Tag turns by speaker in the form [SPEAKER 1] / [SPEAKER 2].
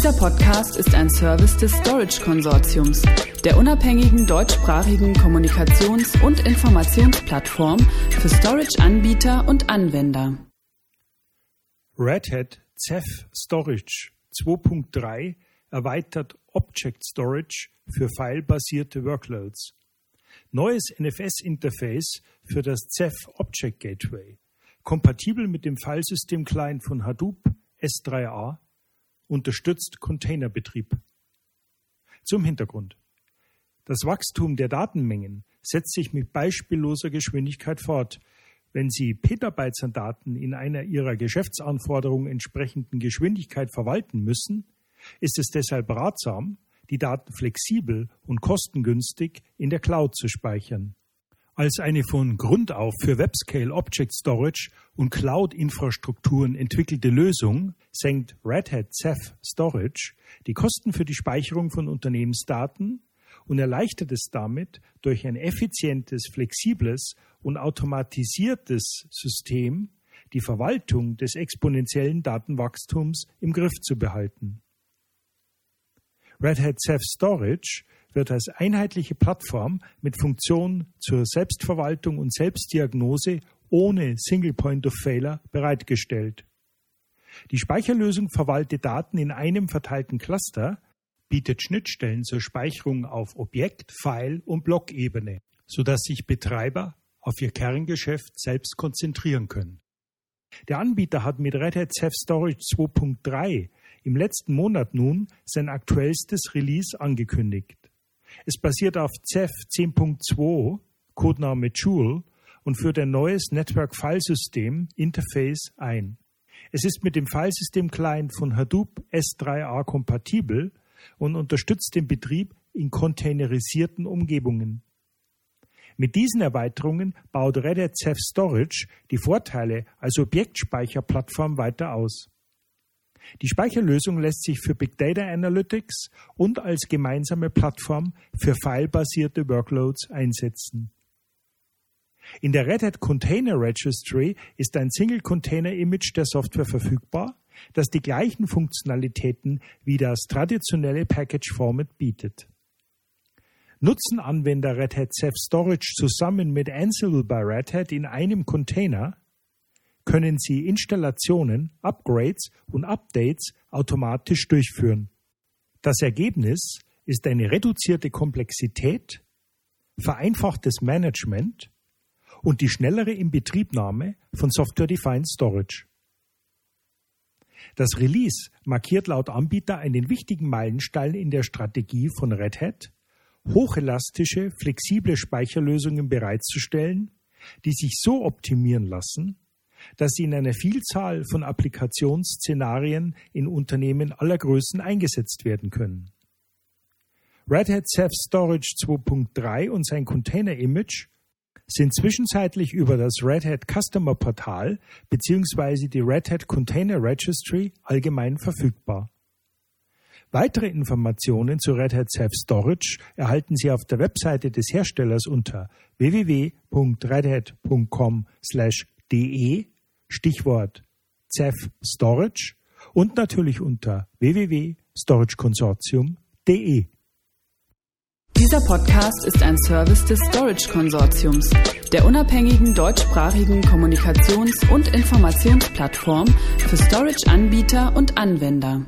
[SPEAKER 1] Dieser Podcast ist ein Service des Storage Konsortiums, der unabhängigen deutschsprachigen Kommunikations- und Informationsplattform für Storage-Anbieter und Anwender.
[SPEAKER 2] Red Hat Ceph Storage 2.3 erweitert Object Storage für filebasierte Workloads. Neues NFS-Interface für das Ceph Object Gateway, kompatibel mit dem Filesystem-Client von Hadoop S3A, unterstützt Containerbetrieb. Zum Hintergrund. Das Wachstum der Datenmengen setzt sich mit beispielloser Geschwindigkeit fort, wenn Sie Petabytes an Daten in einer Ihrer Geschäftsanforderungen entsprechenden Geschwindigkeit verwalten müssen, ist es deshalb ratsam, die Daten flexibel und kostengünstig in der Cloud zu speichern. Als eine von Grund auf für Webscale Object Storage und Cloud-Infrastrukturen entwickelte Lösung senkt Red Hat Ceph Storage die Kosten für die Speicherung von Unternehmensdaten und erleichtert es damit, durch ein effizientes, flexibles und automatisiertes System die Verwaltung des exponentiellen Datenwachstums im Griff zu behalten. Red Hat Ceph Storage wird als einheitliche Plattform mit Funktion zur Selbstverwaltung und Selbstdiagnose ohne Single Point of Failure bereitgestellt. Die Speicherlösung verwaltet Daten in einem verteilten Cluster, bietet Schnittstellen zur Speicherung auf Objekt-, File- und Blockebene, sodass sich Betreiber auf ihr Kerngeschäft selbst konzentrieren können. Der Anbieter hat mit Red Hat Ceph Storage 2.3 im letzten Monat nun sein aktuellstes Release angekündigt. Es basiert auf Ceph 10.2, Codename Joule, und führt ein neues Network Filesystem Interface ein. Es ist mit dem Filesystem Client von Hadoop S3A kompatibel und unterstützt den Betrieb in containerisierten Umgebungen. Mit diesen Erweiterungen baut Red Hat Ceph Storage die Vorteile als Objektspeicherplattform weiter aus. Die Speicherlösung lässt sich für Big Data Analytics und als gemeinsame Plattform für filebasierte Workloads einsetzen. In der Red Hat Container Registry ist ein Single Container Image der Software verfügbar, das die gleichen Funktionalitäten wie das traditionelle Package Format bietet. Nutzen Anwender Red Hat Ceph Storage zusammen mit Ansible bei Red Hat in einem Container, können Sie Installationen, Upgrades und Updates automatisch durchführen. Das Ergebnis ist eine reduzierte Komplexität, vereinfachtes Management und die schnellere Inbetriebnahme von Software-Defined Storage. Das Release markiert laut Anbieter einen wichtigen Meilenstein in der Strategie von Red Hat, hochelastische, flexible Speicherlösungen bereitzustellen, die sich so optimieren lassen, dass sie in einer Vielzahl von Applikationsszenarien in Unternehmen aller Größen eingesetzt werden können. Red Hat Ceph Storage 2.3 und sein Container Image sind zwischenzeitlich über das Red Hat Customer Portal bzw. die Red Hat Container Registry allgemein verfügbar. Weitere Informationen zu Red Hat Ceph Storage erhalten Sie auf der Webseite des Herstellers unter www.redhat.com/de Stichwort Ceph Storage und natürlich unter www.storageconsortium.de.
[SPEAKER 1] Dieser Podcast ist ein Service des Storage Konsortiums, der unabhängigen deutschsprachigen Kommunikations- und Informationsplattform für Storage-Anbieter und Anwender.